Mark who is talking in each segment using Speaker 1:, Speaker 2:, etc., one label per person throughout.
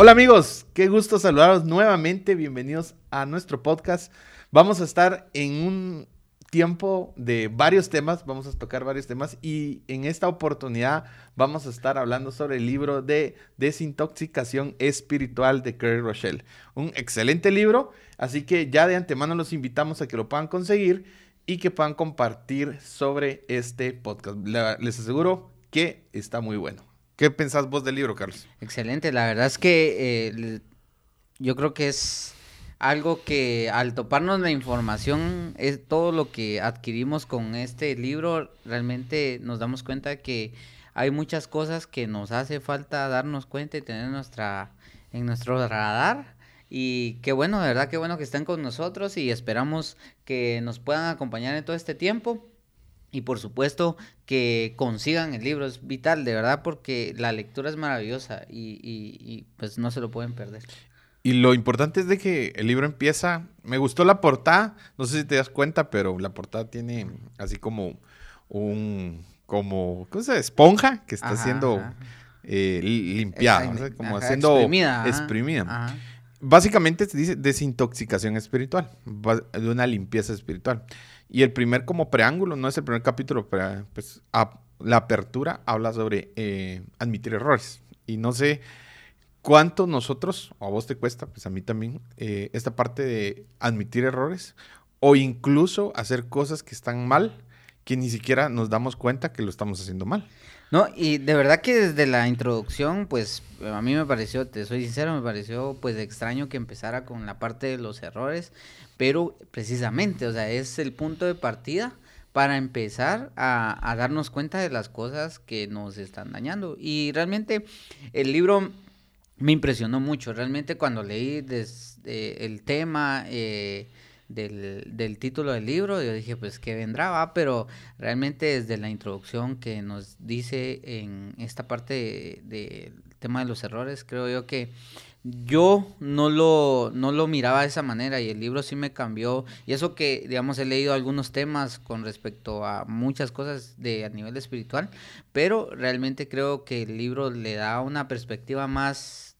Speaker 1: Hola amigos, qué gusto saludaros nuevamente, bienvenidos a nuestro podcast. Vamos a estar en un tiempo de varios temas, vamos a tocar varios temas y en esta oportunidad vamos a estar hablando sobre el libro de desintoxicación espiritual de Kerry Rochelle. Un excelente libro, así que ya de antemano los invitamos a que lo puedan conseguir y que puedan compartir sobre este podcast. Les aseguro que está muy bueno. ¿Qué pensás vos del libro, Carlos?
Speaker 2: Excelente, la verdad es que eh, yo creo que es algo que al toparnos la información, es todo lo que adquirimos con este libro, realmente nos damos cuenta que hay muchas cosas que nos hace falta darnos cuenta y tener nuestra, en nuestro radar. Y qué bueno, de verdad, qué bueno que estén con nosotros y esperamos que nos puedan acompañar en todo este tiempo. Y por supuesto que consigan el libro, es vital, de verdad, porque la lectura es maravillosa y, pues no se lo pueden perder.
Speaker 1: Y lo importante es de que el libro empieza, me gustó la portada, no sé si te das cuenta, pero la portada tiene así como un, como, ¿cómo se Esponja que está siendo eh, limpiada, como haciendo exprimida. Básicamente se dice desintoxicación espiritual, de una limpieza espiritual. Y el primer como preámbulo, no es el primer capítulo, pero pues, la apertura habla sobre eh, admitir errores. Y no sé cuánto nosotros, o a vos te cuesta, pues a mí también, eh, esta parte de admitir errores o incluso hacer cosas que están mal, que ni siquiera nos damos cuenta que lo estamos haciendo mal.
Speaker 2: No, y de verdad que desde la introducción, pues a mí me pareció, te soy sincero, me pareció pues extraño que empezara con la parte de los errores, pero precisamente, o sea, es el punto de partida para empezar a, darnos cuenta de las cosas que nos están dañando. Y realmente el libro me impresionó mucho, realmente cuando leí desde el tema... Eh, del, del, título del libro, yo dije, pues que vendrá, va, pero realmente desde la introducción que nos dice en esta parte del tema de los errores, creo yo que yo no lo, no lo miraba de esa manera y el libro sí me cambió. Y eso que, digamos, he leído algunos temas con respecto a muchas cosas de a nivel espiritual, pero realmente creo que el libro le da una perspectiva más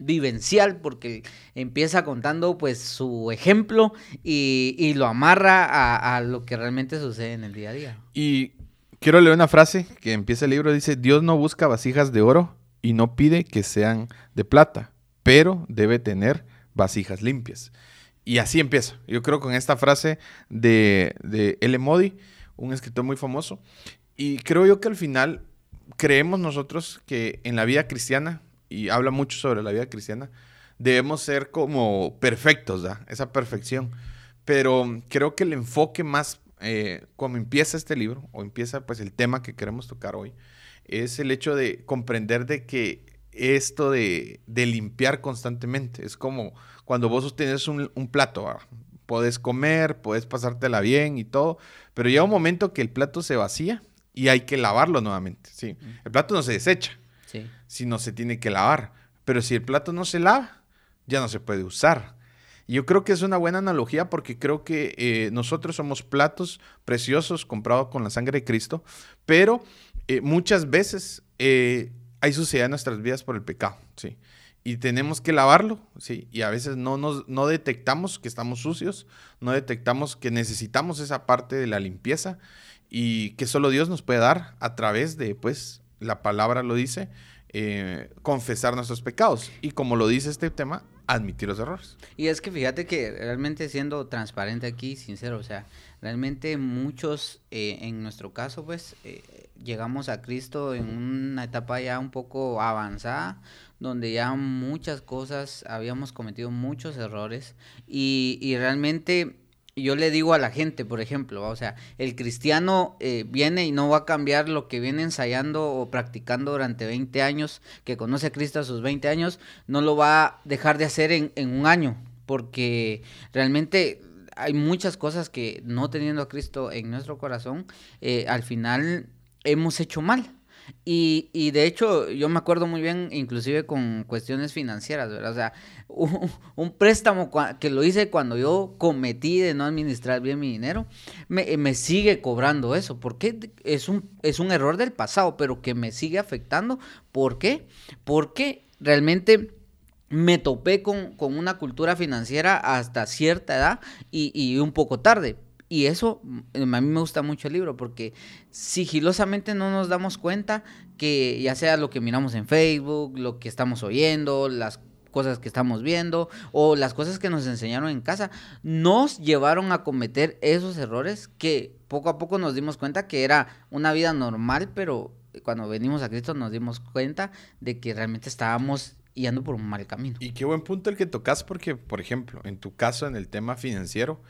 Speaker 2: vivencial porque empieza contando pues su ejemplo y, lo amarra a, lo que realmente sucede en el día a día.
Speaker 1: Y quiero leer una frase que empieza el libro, dice, Dios no busca vasijas de oro y no pide que sean de plata, pero debe tener vasijas limpias. Y así empieza. Yo creo con esta frase de, de L. Modi, un escritor muy famoso, y creo yo que al final creemos nosotros que en la vida cristiana y habla mucho sobre la vida cristiana, debemos ser como perfectos, ¿da? esa perfección. Pero creo que el enfoque más, eh, como empieza este libro, o empieza pues el tema que queremos tocar hoy, es el hecho de comprender de que esto de, limpiar constantemente, es como cuando vos tienes un, un plato, ¿va? podés comer, podés pasártela bien y todo, pero llega un momento que el plato se vacía y hay que lavarlo nuevamente, ¿sí? El plato no se desecha, si no se tiene que lavar. Pero si el plato no se lava, ya no se puede usar. Yo creo que es una buena analogía porque creo que eh, nosotros somos platos preciosos comprados con la sangre de Cristo, pero eh, muchas veces eh, hay suciedad en nuestras vidas por el pecado, ¿sí? Y tenemos que lavarlo, ¿sí? Y a veces no, nos, no detectamos que estamos sucios, no detectamos que necesitamos esa parte de la limpieza y que solo Dios nos puede dar a través de, pues, la palabra lo dice, eh, confesar nuestros pecados. Y como lo dice este tema, admitir los errores.
Speaker 2: Y es que fíjate que realmente siendo transparente aquí, sincero, o sea, realmente muchos, eh, en nuestro caso, pues, eh, llegamos a Cristo en una etapa ya un poco avanzada, donde ya muchas cosas, habíamos cometido muchos errores y, y realmente yo le digo a la gente, por ejemplo, o sea, el cristiano eh, viene y no va a cambiar lo que viene ensayando o practicando durante 20 años, que conoce a Cristo a sus 20 años, no lo va a dejar de hacer en, un año, porque realmente hay muchas cosas que no teniendo a Cristo en nuestro corazón, eh, al final hemos hecho mal. Y, y, de hecho, yo me acuerdo muy bien, inclusive con cuestiones financieras, ¿verdad? O sea, un, préstamo que lo hice cuando yo cometí de no administrar bien mi dinero, me, me, sigue cobrando eso. porque Es un, es un error del pasado, pero que me sigue afectando. ¿Por qué? Porque realmente me topé con, una cultura financiera hasta cierta edad y, un poco tarde. Y eso, mm, a mí me gusta mucho el libro porque sigilosamente no nos damos cuenta que ya sea lo que miramos en Facebook, lo que estamos oyendo, las cosas que estamos viendo o las cosas que nos enseñaron en casa, nos llevaron a cometer esos errores que poco a poco nos dimos cuenta que era una vida normal, pero cuando venimos a Cristo nos dimos cuenta de que realmente estábamos yendo por un mal camino.
Speaker 1: Y qué buen punto el que tocas porque, por ejemplo, en tu caso, en el tema financiero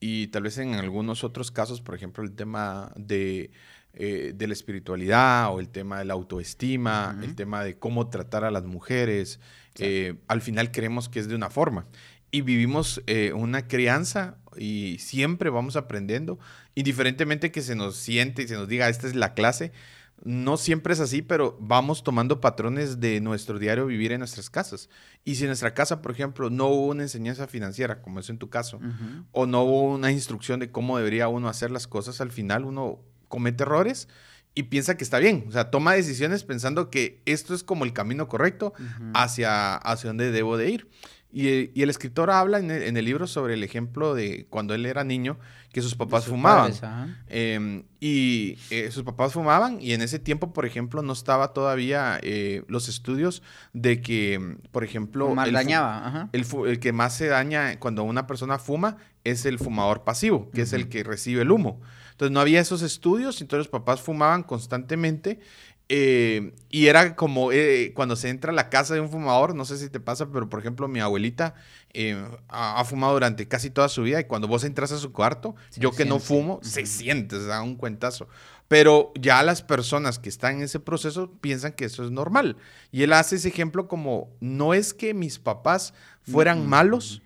Speaker 1: y tal vez en algunos otros casos, por ejemplo, el tema de, eh, de la espiritualidad o el tema de la autoestima, el tema de cómo tratar a las mujeres, eh, al final creemos que es de una forma. Y vivimos eh, una crianza y siempre vamos aprendiendo, indiferentemente que se nos siente y se nos diga, esta es la clase, no siempre es así, pero vamos tomando patrones de nuestro diario vivir en nuestras casas. Y si en nuestra casa, por ejemplo, no hubo una enseñanza financiera, como es en tu caso, o no hubo una instrucción de cómo debería uno hacer las cosas, al final uno comete errores y piensa que está bien. O sea, toma decisiones pensando que esto es como el camino correcto hacia, hacia donde debo de ir. Y, el escritor habla en el, libro sobre el ejemplo de cuando él era niño, que sus papás fumaban. Em, y eh, sus papás fumaban y en ese tiempo, por ejemplo, no estaba todavía eh, los estudios de que, por ejemplo...
Speaker 2: Más dañaba.
Speaker 1: El, que más se daña cuando una persona fuma es el fumador pasivo, que es el que recibe el humo. Entonces no había esos estudios, entonces los papás fumaban constantemente eh, y era como eh, cuando se entra a la casa de un fumador, no sé si te pasa, pero por ejemplo mi abuelita eh, ha, fumado durante casi toda su vida y cuando vos entras a su cuarto, yo que no fumo, se siente, se da un cuentazo. Pero ya las personas que están en ese proceso piensan que eso es normal. Y él hace ese ejemplo como, no es que mis papás fueran malos,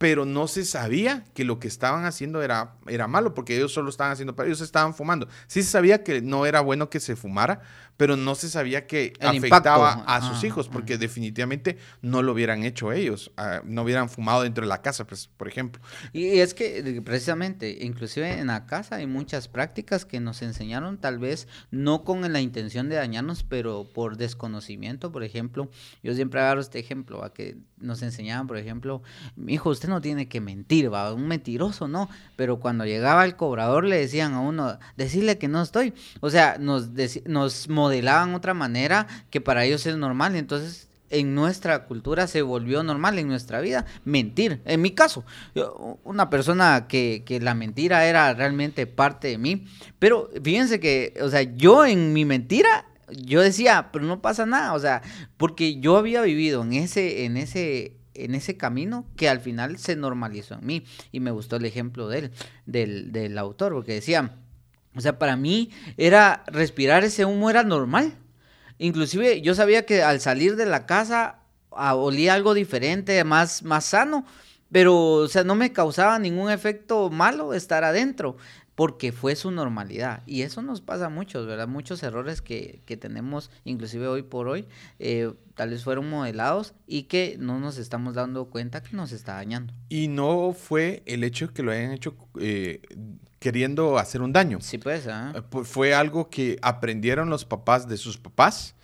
Speaker 1: pero no se sabía que lo que estaban haciendo era, era malo, porque ellos solo estaban haciendo, ellos estaban fumando. Sí se sabía que no era bueno que se fumara, pero no se sabía que afectaba a sus hijos, porque definitivamente no lo hubieran hecho ellos, ah, no hubieran fumado dentro de la casa, pues, por ejemplo.
Speaker 2: Y es que precisamente, inclusive en la casa hay muchas prácticas que nos enseñaron, tal vez no con la intención de dañarnos, pero por desconocimiento, por ejemplo, yo siempre agarro este ejemplo, a que nos enseñaban, por ejemplo, mi hijo, usted no tiene que mentir, va, un mentiroso, no, pero cuando llegaba el cobrador le decían a uno, decirle que no estoy, o sea, nos, nos modelaban otra manera que para ellos es normal, entonces en nuestra cultura se volvió normal en nuestra vida mentir. En mi caso, una persona que, que, la mentira era realmente parte de mí. Pero fíjense que, o sea, yo en mi mentira, yo decía, pero no pasa nada. O sea, porque yo había vivido en ese, en ese, en ese camino que al final se normalizó en mí. Y me gustó el ejemplo de él, del, del autor, porque decía o sea, para mí era respirar ese humo era normal. Inclusive yo sabía que al salir de la casa olía algo diferente, más, más sano, pero o sea, no me causaba ningún efecto malo estar adentro, porque fue su normalidad. Y eso nos pasa a muchos, ¿verdad? Muchos errores que, que tenemos, inclusive hoy por hoy, eh, tal vez fueron modelados y que no nos estamos dando cuenta que nos está dañando.
Speaker 1: Y no fue el hecho que lo hayan hecho eh, queriendo hacer un daño.
Speaker 2: Sí, pues.
Speaker 1: Fue algo que aprendieron los papás de sus papás.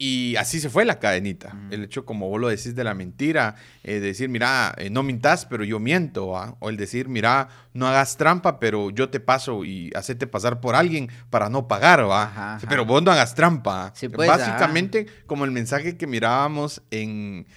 Speaker 1: Y así se fue la cadenita. El hecho, como vos lo decís, de la mentira, eh, decir, mira, eh, no mintas, pero yo miento. O el decir, mira, no hagas trampa, pero yo te paso y hacerte pasar por alguien para no pagar, ¿va? Pero vos no hagas trampa. Pues, Básicamente, como el mensaje que mirábamos en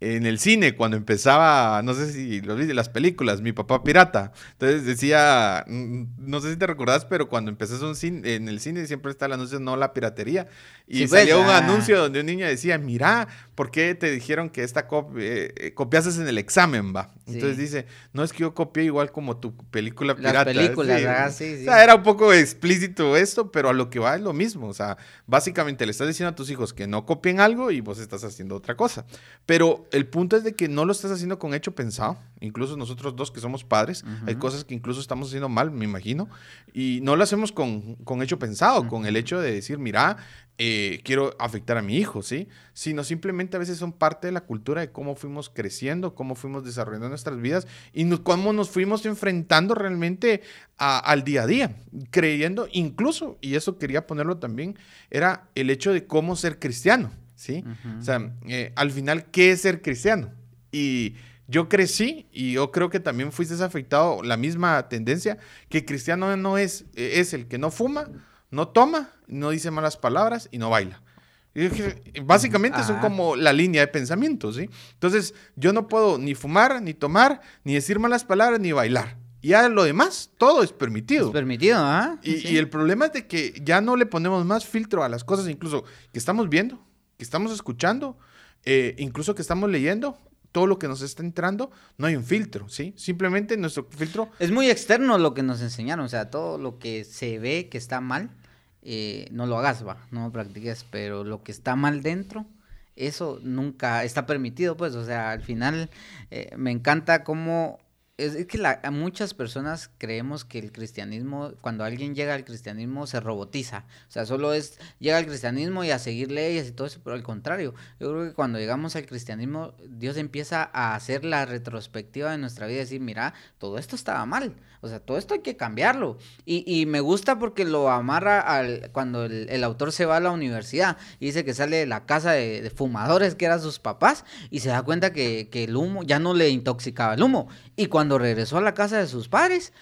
Speaker 1: en el cine cuando empezaba, no sé si lo viste, las películas, Mi Papá Pirata. Entonces decía, mm, no sé si te recordás, pero cuando empezás un cine, en el cine siempre está el anuncio no la piratería. Y salió pues, un ah. anuncio donde un niño decía, mira, ¿por qué te dijeron que esta copia, eh, copiases en el examen, va? Entonces dice, no es que yo copié igual como tu película pirata. Las
Speaker 2: películas, ah, sí,
Speaker 1: O sea, era un poco explícito esto, pero a lo que va es lo mismo. O sea, básicamente le estás diciendo a tus hijos que no copien algo y vos estás haciendo otra cosa. Pero el punto es de que no lo estás haciendo con hecho pensado. Incluso nosotros dos que somos padres, hay cosas que incluso estamos haciendo mal, me imagino. Y no lo hacemos con, con hecho pensado, con el hecho de decir, mira, eh, quiero afectar a mi hijo, ¿sí? Sino simplemente a veces son parte de la cultura de cómo fuimos creciendo, cómo fuimos desarrollando nuestras vidas y cómo nos fuimos enfrentando realmente al día a día, creyendo incluso, y eso quería ponerlo también, era el hecho de cómo ser cristiano. ¿Sí? O sea, eh, al final, ¿qué es ser cristiano? Y yo crecí y yo creo que también fuiste afectado la misma tendencia, que cristiano no es, eh, es el que no fuma, no toma, no dice malas palabras y no baila. básicamente son como la línea de pensamiento, ¿sí? Entonces, yo no puedo ni fumar, ni tomar, ni decir malas palabras, ni bailar. Y ya lo demás, todo es permitido.
Speaker 2: Es permitido, ¿ah?
Speaker 1: Y, y, el problema es de que ya no le ponemos más filtro a las cosas, incluso que estamos viendo, que estamos escuchando, eh, incluso que estamos leyendo, todo lo que nos está entrando, no hay un filtro, ¿sí? Simplemente nuestro filtro...
Speaker 2: Es muy externo lo que nos enseñaron, o sea, todo lo que se ve que está mal, eh, no lo hagas, va, no lo practiques, pero lo que está mal dentro, eso nunca está permitido, pues, o sea, al final eh, me encanta cómo es, que la, muchas personas creemos que el cristianismo, cuando alguien llega al cristianismo, se robotiza. O sea, solo es, llega al cristianismo y a seguir leyes y todo eso, pero al contrario, yo creo que cuando llegamos al cristianismo, Dios empieza a hacer la retrospectiva de nuestra vida y decir, mira, todo esto estaba mal. O sea, todo esto hay que cambiarlo. Y, y me gusta porque lo amarra al, cuando el, autor se va a la universidad y dice que sale de la casa de, fumadores que eran sus papás y se da cuenta que, que el humo ya no le intoxicaba el humo. Y cuando cuando regresó a la casa de sus padres,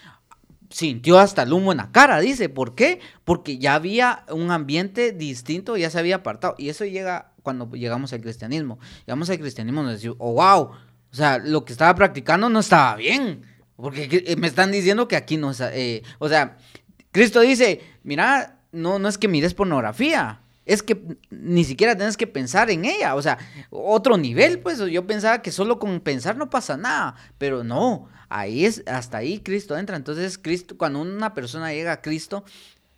Speaker 2: sintió hasta el humo en la cara, dice. ¿Por qué? Porque ya había un ambiente distinto, ya se había apartado. Y eso llega cuando llegamos al cristianismo. Llegamos al cristianismo y nos decimos, oh, wow, o sea, lo que estaba practicando no estaba bien. Porque eh, me están diciendo que aquí no. Eh, o sea, Cristo dice, mira, no, no es que mires pornografía. Es que ni siquiera tienes que pensar en ella. O sea, otro nivel, pues yo pensaba que solo con pensar no pasa nada. Pero no, Ahí es, hasta ahí Cristo entra. Entonces, Cristo, cuando una persona llega a Cristo,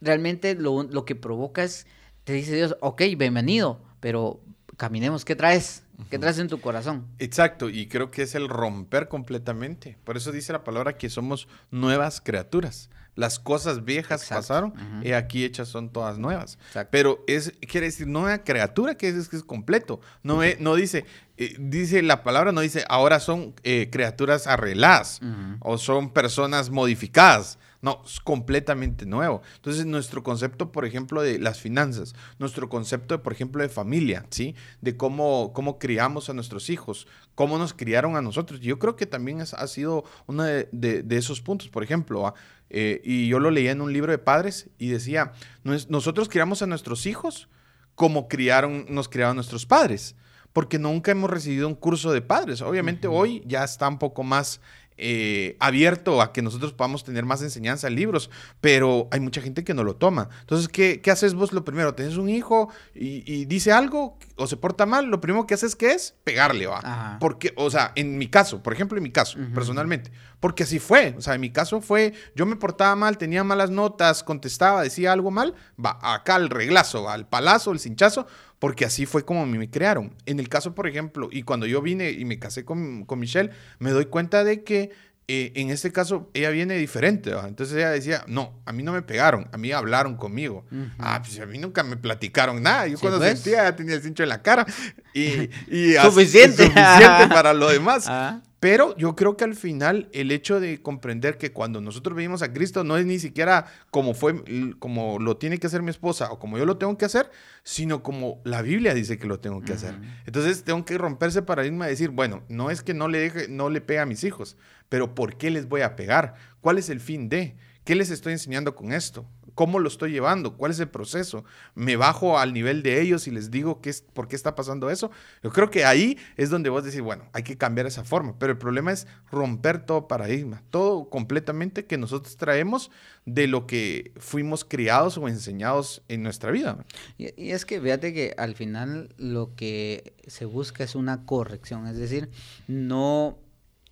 Speaker 2: realmente lo, lo que provoca es, te dice Dios, ok, bienvenido, pero caminemos, ¿qué traes? ¿Qué traes en tu corazón?
Speaker 1: Exacto, y creo que es el romper completamente. Por eso dice la palabra que somos nuevas criaturas. Las cosas viejas pasaron y aquí hechas son todas nuevas. Pero es quiere decir nueva criatura que es, que es completo. No, no dice, eh, dice la palabra, no dice ahora son eh, criaturas arregladas o son personas modificadas. No, es completamente nuevo. Entonces, nuestro concepto, por ejemplo, de las finanzas, nuestro concepto, por ejemplo, de familia, ¿sí? De cómo, cómo criamos a nuestros hijos, cómo nos criaron a nosotros. Yo creo que también ha sido uno de, esos puntos. Por ejemplo, eh, y yo lo leía en un libro de padres y decía, nosotros criamos a nuestros hijos como criaron, nos criaron nuestros padres porque nunca hemos recibido un curso de padres. Obviamente hoy ya está un poco más eh, abierto a que nosotros podamos tener más enseñanza en libros, pero hay mucha gente que no lo toma. Entonces, ¿qué, qué haces vos lo primero? Tienes un hijo y, dice algo o se porta mal, lo primero que haces que es pegarle, va. Porque, o sea, en mi caso, por ejemplo, en mi caso, personalmente, porque así fue, o sea, en mi caso fue, yo me portaba mal, tenía malas notas, contestaba, decía algo mal, va, acá al reglazo, va, al palazo, el cinchazo, porque así fue como me crearon. En el caso, por ejemplo, y cuando yo vine y me casé con, con Michelle, me doy cuenta de que eh, en este caso ella viene diferente. Entonces ella decía, no, a mí no me pegaron, a mí hablaron conmigo. Ah, pues a mí nunca me platicaron nada. Yo cuando pues. sentía ya tenía el cincho en la cara. Y, y
Speaker 2: suficiente.
Speaker 1: suficiente para lo demás. Ah. Pero yo creo que al final el hecho de comprender que cuando nosotros venimos a Cristo no es ni siquiera como fue como lo tiene que hacer mi esposa o como yo lo tengo que hacer, sino como la Biblia dice que lo tengo que hacer. Entonces tengo que romperse paradigma y decir, bueno, no es que no le deje no le pegue a mis hijos, pero ¿por qué les voy a pegar? ¿Cuál es el fin de? ¿Qué les estoy enseñando con esto? ¿Cómo lo estoy llevando? ¿Cuál es el proceso? ¿Me bajo al nivel de ellos y les digo qué es, por qué está pasando eso? Yo creo que ahí es donde vos decís, bueno, hay que cambiar esa forma, pero el problema es romper todo paradigma, todo completamente que nosotros traemos de lo que fuimos criados o enseñados en nuestra vida.
Speaker 2: Y, y es que fíjate que al final lo que se busca es una corrección, es decir, no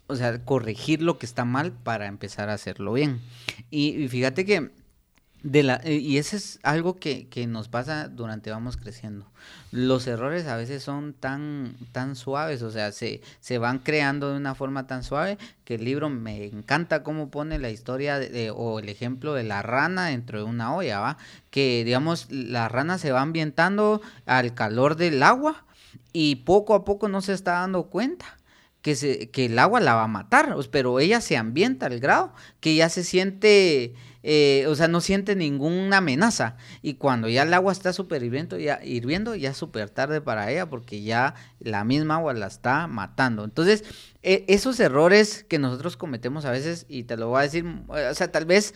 Speaker 2: o sea, corregir lo que está mal para empezar a hacerlo bien. y fíjate que de la, eh, y eso es algo que, que, nos pasa durante vamos creciendo. Los errores a veces son tan, tan suaves, o sea, se, se van creando de una forma tan suave que el libro me encanta cómo pone la historia de, o el ejemplo de la rana dentro de una olla, ¿va? Que, digamos, la rana se va ambientando al calor del agua y poco a poco no se está dando cuenta. Que, se, que el agua la va a matar, pero ella se ambienta al grado que ya se siente eh, o sea, no siente ninguna amenaza. Y cuando ya el agua está súper hirviendo, ya, hirviendo, ya es súper tarde para ella porque ya la misma agua la está matando. Entonces, e, esos errores que nosotros cometemos a veces, y te lo voy a decir, o sea, tal vez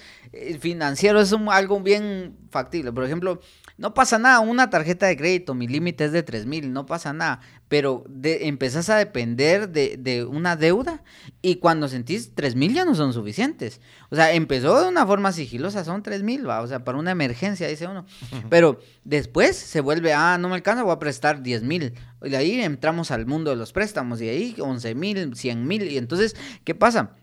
Speaker 2: financiero es algo bien factible. Por ejemplo, no pasa nada, una tarjeta de crédito, mi límite es de 3 mil, no pasa nada. Pero de, empezás a depender de, una deuda y cuando sentís 3 mil ya no son suficientes. O sea, empezó de una forma sigilosa, son 3 mil, o sea, para una emergencia, dice uno. Pero después se vuelve, ah, no me alcanza, voy a prestar 10 mil. Y ahí entramos al mundo de los préstamos y ahí 11 mil, 100 mil. Y entonces, ¿qué pasa?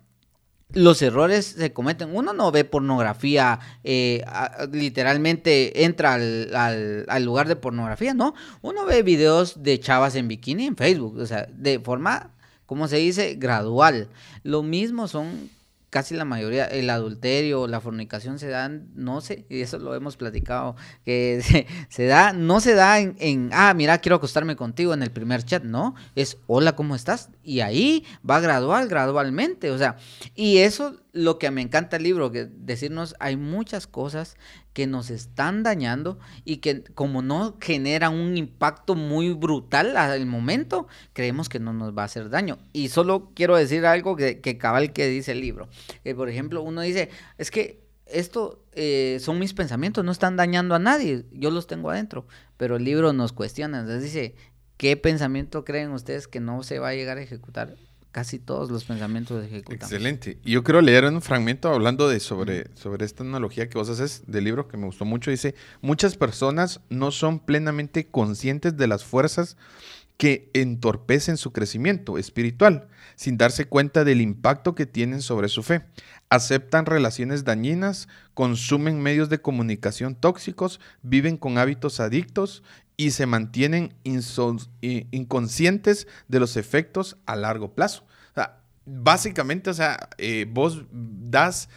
Speaker 2: los errores se cometen. Uno no ve pornografía, eh, literalmente entra al, lugar de pornografía, ¿no? Uno ve videos de chavas en bikini en Facebook, o sea, de forma, como se dice, gradual. Lo mismo son casi la mayoría, el adulterio, la fornicación se dan, no sé, y eso lo hemos platicado, que se, da, no se da en, ah, mira, quiero acostarme contigo en el primer chat, no, es hola, ¿cómo estás? Y ahí va gradual, gradualmente, o sea, y eso lo que me encanta el libro, que decirnos hay muchas cosas que nos están dañando y que como no generan un impacto muy brutal al momento, creemos que no nos va a hacer daño. Y solo quiero decir algo que, cabal que dice el libro. Que por ejemplo, uno dice, es que esto eh, son mis pensamientos, no están dañando a nadie, yo los tengo adentro, pero el libro nos cuestiona, entonces dice, ¿qué pensamiento creen ustedes que no se va a llegar a ejecutar? Casi todos los pensamientos ejecutamos.
Speaker 1: Excelente. Y yo quiero leer un fragmento hablando de sobre, sobre esta analogía que vos haces del libro que me gustó mucho. Dice, muchas personas no son plenamente conscientes de las fuerzas que entorpecen su crecimiento espiritual, sin darse cuenta del impacto que tienen sobre su fe. Aceptan relaciones dañinas, consumen medios de comunicación tóxicos, viven con hábitos adictos y se mantienen inconscientes de los efectos a largo plazo. básicamente, o sea, eh, vos das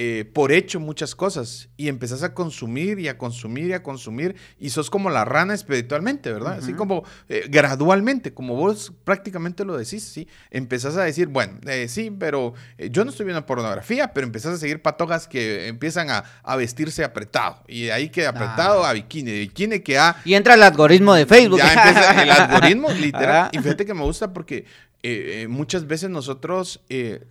Speaker 1: eh, por hecho muchas cosas y empezás a consumir y a consumir y a consumir y sos como la rana espiritualmente, ¿verdad? Así como eh, gradualmente, como vos prácticamente lo decís, ¿sí? Empezás a decir, bueno, eh, sí, pero yo no estoy viendo pornografía, pero empezás a seguir patojas que empiezan a, vestirse apretado y de ahí que apretado ah. a bikini, de bikini que a...
Speaker 2: Y entra el algoritmo de Facebook.
Speaker 1: Ya empieza el algoritmo, literal. Y fíjate que me gusta porque muchas veces nosotros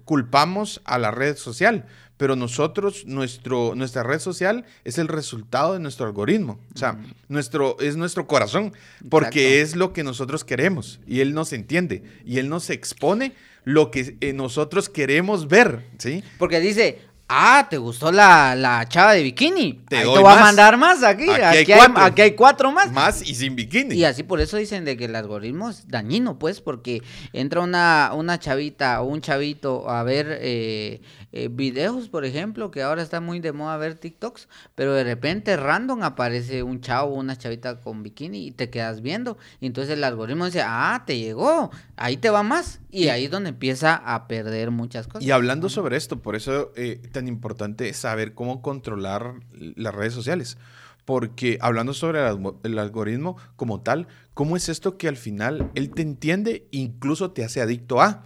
Speaker 1: culpamos a la red social pero nosotros, nuestro, nuestra red social es el resultado de nuestro algoritmo. O sea, nuestro, es nuestro corazón, porque es lo que nosotros queremos y Él nos entiende y Él nos expone lo que eh, nosotros queremos ver, ¿sí?
Speaker 2: Porque dice, Ah, ¿te gustó la, la chava de bikini? Te, Ahí te voy a mandar más aquí. Aquí, hay cuatro. más.
Speaker 1: Más y sin bikini.
Speaker 2: Y así por eso dicen de que el algoritmo es dañino, pues, porque entra una, una chavita o un chavito a ver eh, eh, videos, por ejemplo, que ahora está muy de moda ver TikToks, pero de repente random aparece un chavo o una chavita con bikini y te quedas viendo. Y entonces el algoritmo dice, ah, te llegó, ahí te va más. Y ahí es donde empieza a perder muchas cosas.
Speaker 1: Y hablando sobre esto, por eso eh, tan importante saber cómo controlar las redes sociales. Porque hablando sobre el, algoritmo como tal, ¿cómo es esto que al final él te entiende, incluso te hace adicto a?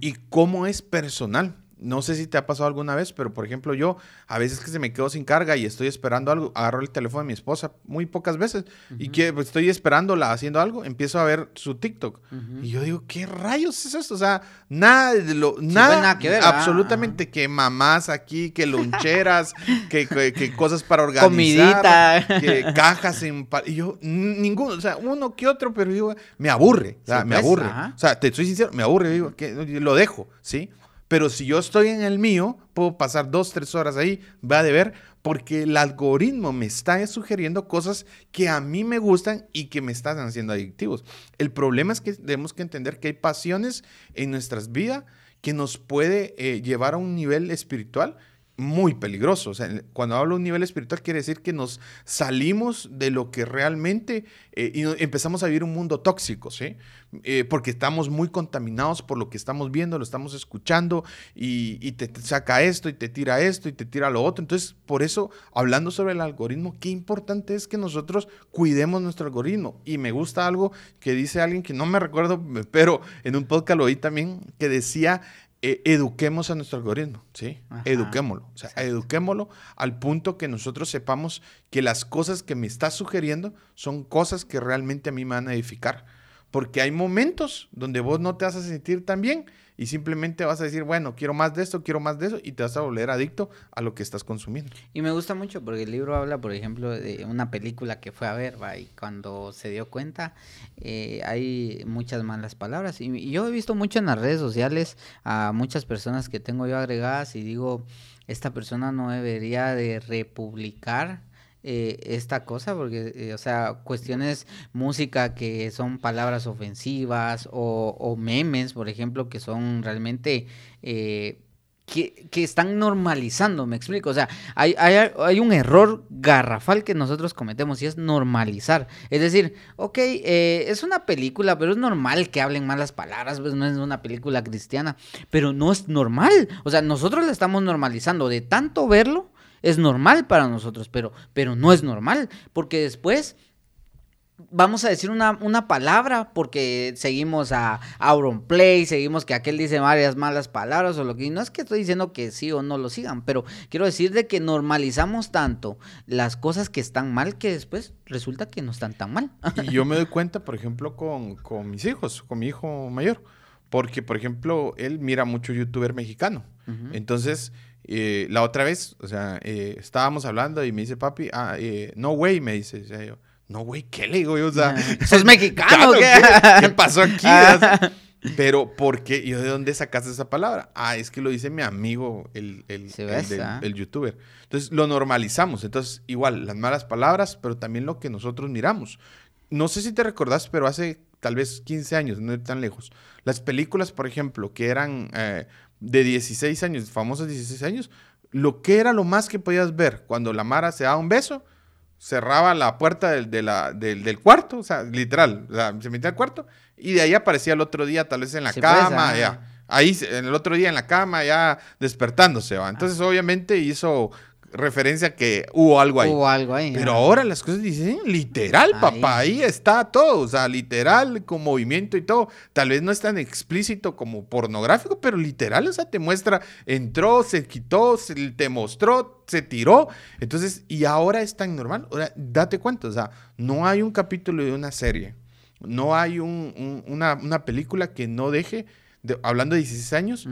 Speaker 1: Y cómo es personal no sé si te ha pasado alguna vez, pero por ejemplo yo a veces que se me quedo sin carga y estoy esperando algo, agarro el teléfono de mi esposa muy pocas veces y que pues, estoy esperándola haciendo algo, empiezo a ver su TikTok y yo digo, ¿qué rayos es esto? O sea, nada de lo, nada, que ver, absolutamente que mamás aquí, que loncheras, que, que, cosas para organizar, comidita, que cajas en, y yo ninguno, o sea, uno que otro, pero yo me aburre, o sea, me pues, aburre, o sea, te soy sincero, me aburre, digo, que lo dejo, ¿sí? Pero si yo estoy en el mío, puedo pasar dos, tres horas ahí, va a ver, porque el algoritmo me está sugiriendo cosas que a mí me gustan y que me están haciendo adictivos. El problema es que tenemos que entender que hay pasiones en nuestras vidas que nos puede eh, llevar a un nivel espiritual muy peligroso. O sea, cuando hablo de un nivel espiritual quiere decir que nos salimos de lo que realmente eh, y empezamos a vivir un mundo tóxico, ¿sí? Eh, porque estamos muy contaminados por lo que estamos viendo, lo estamos escuchando y, te, saca esto y te tira esto y te tira lo otro. Entonces, por eso, hablando sobre el algoritmo, qué importante es que nosotros cuidemos nuestro algoritmo. Y me gusta algo que dice alguien que no me recuerdo, pero en un podcast lo oí también, que decía eh, eduquemos a nuestro algoritmo, ¿sí? Eduquémoslo. O sea, eduquémoslo al punto que nosotros sepamos que las cosas que me está sugiriendo son cosas que realmente a mí me van a edificar. Porque hay momentos donde vos no te vas a sentir tan bien y simplemente vas a decir, bueno, quiero más de esto, quiero más de eso, y te vas a volver adicto a lo que estás consumiendo.
Speaker 2: Y me gusta mucho porque el libro habla, por ejemplo, de una película que fue a ver, y cuando se dio cuenta, eh, hay muchas malas palabras. Y, yo he visto mucho en las redes sociales a muchas personas que tengo yo agregadas y digo, esta persona no debería de republicar eh, esta cosa, porque, eh, o sea, cuestiones música que son palabras ofensivas o, memes, por ejemplo, que son realmente... Eh, que, que, están normalizando, me explico. O sea, hay, hay, hay, un error garrafal que nosotros cometemos y es normalizar. Es decir, ok, es una película, pero es normal que hablen malas palabras, pues no es una película cristiana, pero no es normal. O sea, nosotros la estamos normalizando de tanto verlo es normal para nosotros, pero, pero no es normal, porque después vamos a decir una, una palabra porque seguimos a Play, seguimos que aquel dice varias malas palabras o lo que no es que estoy diciendo que sí o no lo sigan, pero quiero decir de que normalizamos tanto las cosas que están mal que después resulta que no están tan mal.
Speaker 1: Y yo me doy cuenta, por ejemplo, con, con mis hijos, con mi hijo mayor, porque, por ejemplo, él mira mucho youtuber mexicano. Entonces, eh, la otra vez, o sea, eh, estábamos hablando y me dice, papi, ah, eh, no way, me dice. no way, ¿qué le digo yo? O sea,
Speaker 2: ¿sos mexicano?
Speaker 1: ¿qué? ¿qué? pasó aquí? Pero, ¿por qué? ¿Y de dónde sacaste esa palabra? Ah, es que lo dice mi amigo, el, el, el, youtuber. Entonces, lo normalizamos. Entonces, igual, las malas palabras, pero también lo que nosotros miramos. No sé si te recordás, pero hace tal vez 15 años, no tan lejos. Las películas, por ejemplo, que eran de 16 años, famosos 16 años, lo que era lo más que podías ver cuando la Mara se daba un beso, cerraba la puerta del, del, cuarto, o sea, literal, o sea, se metía al cuarto y de ahí aparecía el otro día, tal vez en la cama, ya. Ahí, en el otro día en la cama, ya despertándose, ¿va? Entonces, obviamente hizo referencia que hubo algo ahí.
Speaker 2: Hubo algo ahí.
Speaker 1: Pero ahora las cosas dicen literal, papá, ahí está todo, o sea, literal, con movimiento y todo. Tal vez no es tan explícito como pornográfico, pero literal, o sea, te muestra, entró, se quitó, se, te mostró, se tiró. Entonces, y ahora es tan normal. Ahora, date cuenta, o sea, no hay un capítulo de una serie, no hay una, una película que no deje hablando de 16 años,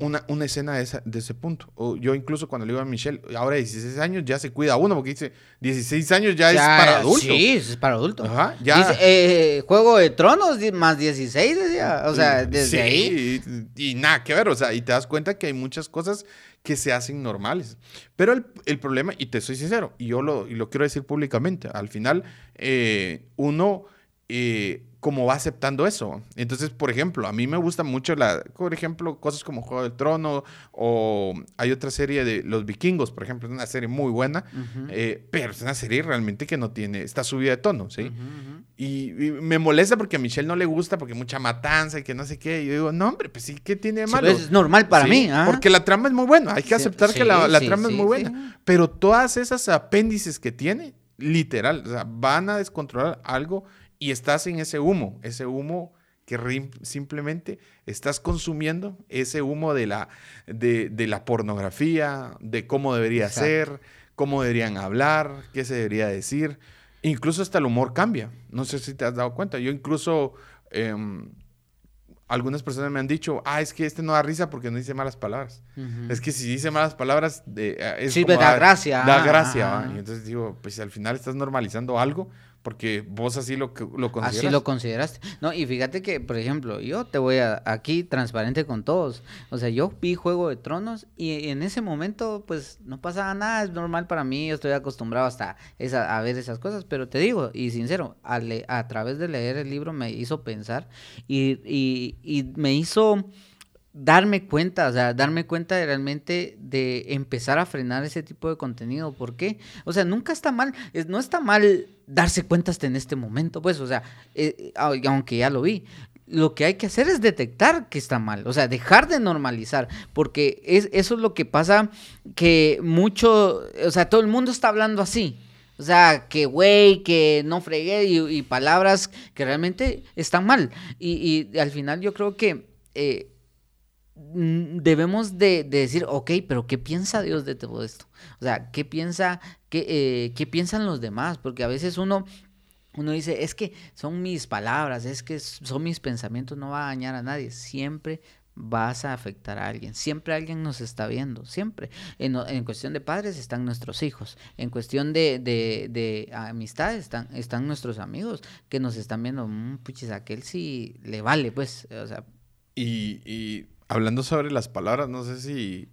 Speaker 1: una, una, escena de, de ese punto. O yo incluso cuando le digo a Michelle, ahora de 16 años ya se cuida uno, porque dice, 16 años ya, es para adultos.
Speaker 2: Sí, es para adultos. Ajá, ya. Eh, Juego de Tronos más 16, decía. O sea, desde ahí.
Speaker 1: Y, y, nada que ver, o sea, y te das cuenta que hay muchas cosas que se hacen normales. Pero el, el problema, y te soy sincero, y yo lo, y lo quiero decir públicamente, al final eh, uno... Eh, como va aceptando eso. Entonces, por ejemplo, a mí me gusta mucho, la, por ejemplo, cosas como Juego del Trono o hay otra serie de Los Vikingos, por ejemplo, es una serie muy buena, eh, pero es una serie realmente que no tiene, está subida de tono, ¿sí? y, me molesta porque a Michelle no le gusta porque mucha matanza y que no sé qué. Y yo digo, no, hombre, pues sí, ¿qué tiene de malo?
Speaker 2: es normal para mí. ¿ah?
Speaker 1: Porque la trama es muy buena, hay que aceptar que la, la trama es muy buena, pero todas esas apéndices que tiene, literal, o sea, van a descontrolar algo y estás en ese humo, ese humo que simplemente estás consumiendo, ese humo de la, de, la pornografía, de cómo debería ser, cómo deberían hablar, qué se debería decir. Incluso hasta el humor cambia. No sé si te has dado cuenta. Yo incluso, em, algunas personas me han dicho, ah, es que este no da risa porque no dice malas palabras. Es que si dice malas palabras, de,
Speaker 2: eh, es da gracia.
Speaker 1: Da gracia. Y entonces digo, pues al final estás normalizando algo porque vos así lo, lo consideraste.
Speaker 2: Así lo consideraste. No, y fíjate que, por ejemplo, yo te voy a, aquí transparente con todos. O sea, yo vi Juego de Tronos y en ese momento, pues, no pasaba nada, es normal para mí, yo estoy acostumbrado hasta esa, a ver esas cosas, pero te digo, y sincero, a, a través de leer el libro me hizo pensar y, y, y me hizo darme cuenta, o sea, darme cuenta realmente de empezar a frenar ese tipo de contenido. ¿Por qué? O sea, nunca está mal, no está mal darse cuenta hasta en este momento, pues, o sea, eh, aunque ya lo vi. Lo que hay que hacer es detectar que está mal, o sea, dejar de normalizar, porque es, eso es lo que pasa, que mucho, o sea, todo el mundo está hablando así, o sea, que güey, que no fregué y, palabras que realmente están mal. Y, y, al final yo creo que eh, debemos de, decir, ok, pero ¿qué piensa Dios de todo esto? O sea, ¿qué piensa, qué, eh, qué piensan los demás? Porque a veces uno uno dice, es que son mis palabras, es que son mis pensamientos, no va a dañar a nadie. Siempre vas a afectar a alguien. Siempre alguien nos está viendo, siempre. En, en cuestión de padres están nuestros hijos. En cuestión de, de, de amistades están, están nuestros amigos que nos están viendo. Mmm, puchis, aquel sí le vale, pues. O sea.
Speaker 1: Y hablando sobre las palabras, no sé si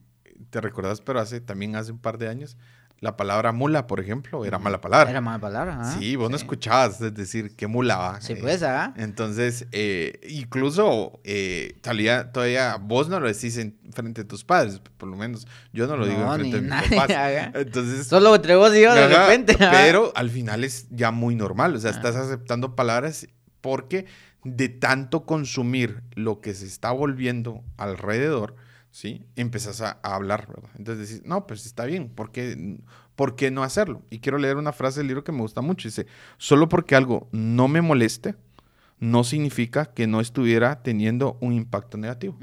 Speaker 1: te recuerdas, pero hace también hace un par de años la palabra mula, por ejemplo, era mala palabra.
Speaker 2: Era mala palabra. ¿ah?
Speaker 1: Sí, vos no escuchabas es decir qué mula va.
Speaker 2: Sí, pues, ¿ah?
Speaker 1: Entonces, eh, incluso eh, todavía, todavía vos no lo decís en frente de tus padres, por lo menos yo no lo digo en frente de mis papás. Entonces,
Speaker 2: Solo entre vos y yo de repente.
Speaker 1: Pero al final es ya muy normal, o sea, estás aceptando palabras porque de tanto consumir lo que se está volviendo alrededor, ¿sí? Empezás a, hablar, ¿verdad? Entonces decís, no, pues está bien, ¿por qué, ¿por qué no hacerlo? Y quiero leer una frase del libro que me gusta mucho. Dice, solo porque algo no me moleste, no significa que no estuviera teniendo un impacto negativo.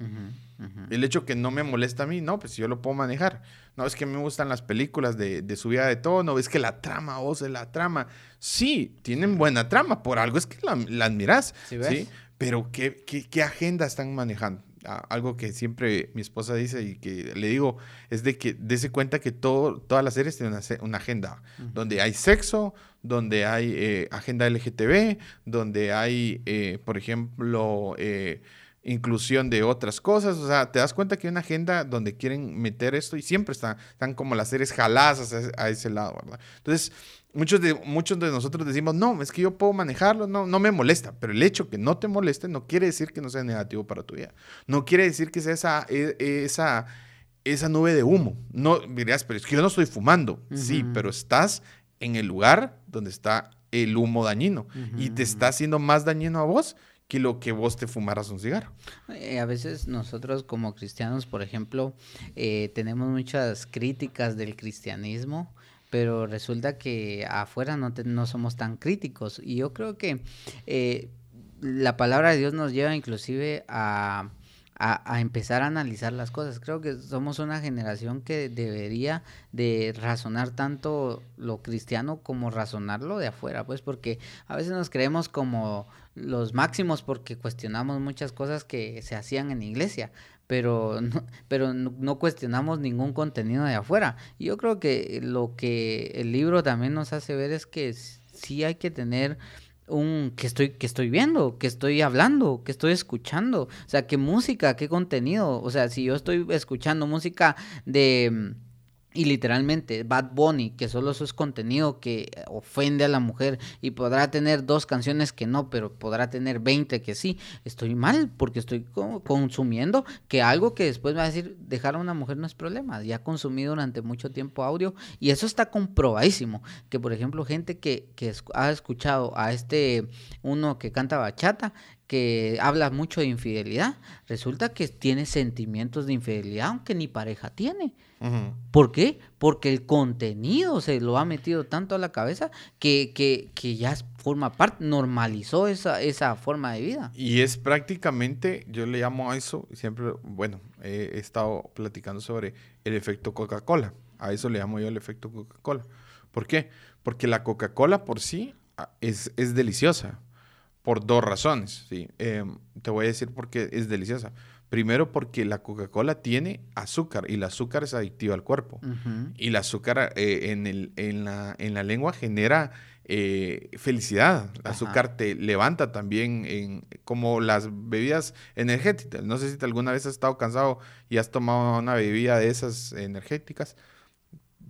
Speaker 1: El hecho que no me molesta a mí, no, pues yo lo puedo manejar. No, es que me gustan las películas de, de subida de tono, es que la trama, vos es la trama. Sí, tienen buena trama, por algo es que la, la admiras, ¿sí? Pero ¿qué, qué, qué agenda están manejando? algo que siempre mi esposa dice y que le digo es de que dése cuenta que todo, todas las series tienen una, agenda, donde hay sexo, donde hay eh, agenda LGTB, donde hay, eh, por ejemplo, eh, inclusión de otras cosas. O sea, te das cuenta que hay una agenda donde quieren meter esto y siempre están, están como las series jaladas a, ese lado, ¿verdad? Entonces, muchos de, muchos de nosotros decimos, no, es que yo puedo manejarlo, no, no me molesta, pero el hecho que no te moleste no quiere decir que no sea negativo para tu vida. No quiere decir que sea esa, e, esa, esa nube de humo. No, dirías, pero es que yo no estoy fumando. Sí, pero estás en el lugar donde está el humo dañino y te está haciendo más dañino a vos lo que vos te fumaras un cigarro.
Speaker 2: Eh, a veces nosotros como cristianos, por ejemplo, eh, tenemos muchas críticas del cristianismo pero resulta que afuera no, no somos tan críticos. Y yo creo que eh, la palabra de Dios nos lleva inclusive a, a, empezar a analizar las cosas. Creo que somos una generación que debería de razonar tanto lo cristiano como razonarlo de afuera, pues porque a veces nos creemos como los máximos porque cuestionamos muchas cosas que se hacían en iglesia, pero no, pero no cuestionamos ningún contenido de afuera. Y yo creo que lo que el libro también nos hace ver es que sí hay que tener un que estoy que estoy viendo, que estoy hablando, que estoy escuchando, o sea, qué música, qué contenido, o sea, si yo estoy escuchando música de y literalmente, Bad Bunny, que solo eso es contenido que ofende a la mujer y podrá tener dos canciones que no, pero podrá tener 20 que sí, estoy mal porque estoy consumiendo que algo que después va a decir, dejar a una mujer no es problema, ya ha consumido durante mucho tiempo audio y eso está comprobadísimo, que por ejemplo gente que, que ha escuchado a este uno que canta bachata, que habla mucho de infidelidad, resulta que tiene sentimientos de infidelidad aunque ni pareja tiene. ¿Por qué? Porque el contenido se lo ha metido tanto a la cabeza que, que, que ya forma parte, normalizó esa, esa forma de vida.
Speaker 1: Y es prácticamente, yo le llamo a eso, siempre, bueno, he estado platicando sobre el efecto Coca-Cola. A eso le llamo yo el efecto Coca-Cola. ¿Por qué? Porque la Coca-Cola por sí ah, es, es deliciosa por dos razones. ¿sí? Em, te voy a decir por qué es deliciosa. Primero porque la Coca-Cola tiene azúcar y el azúcar es adictivo al cuerpo. Y el azúcar eh, en, el, en, la, en, la, lengua genera eh, felicidad. El azúcar te levanta también en, como las bebidas energéticas. No sé si alguna vez has estado cansado y has tomado una bebida de esas energéticas.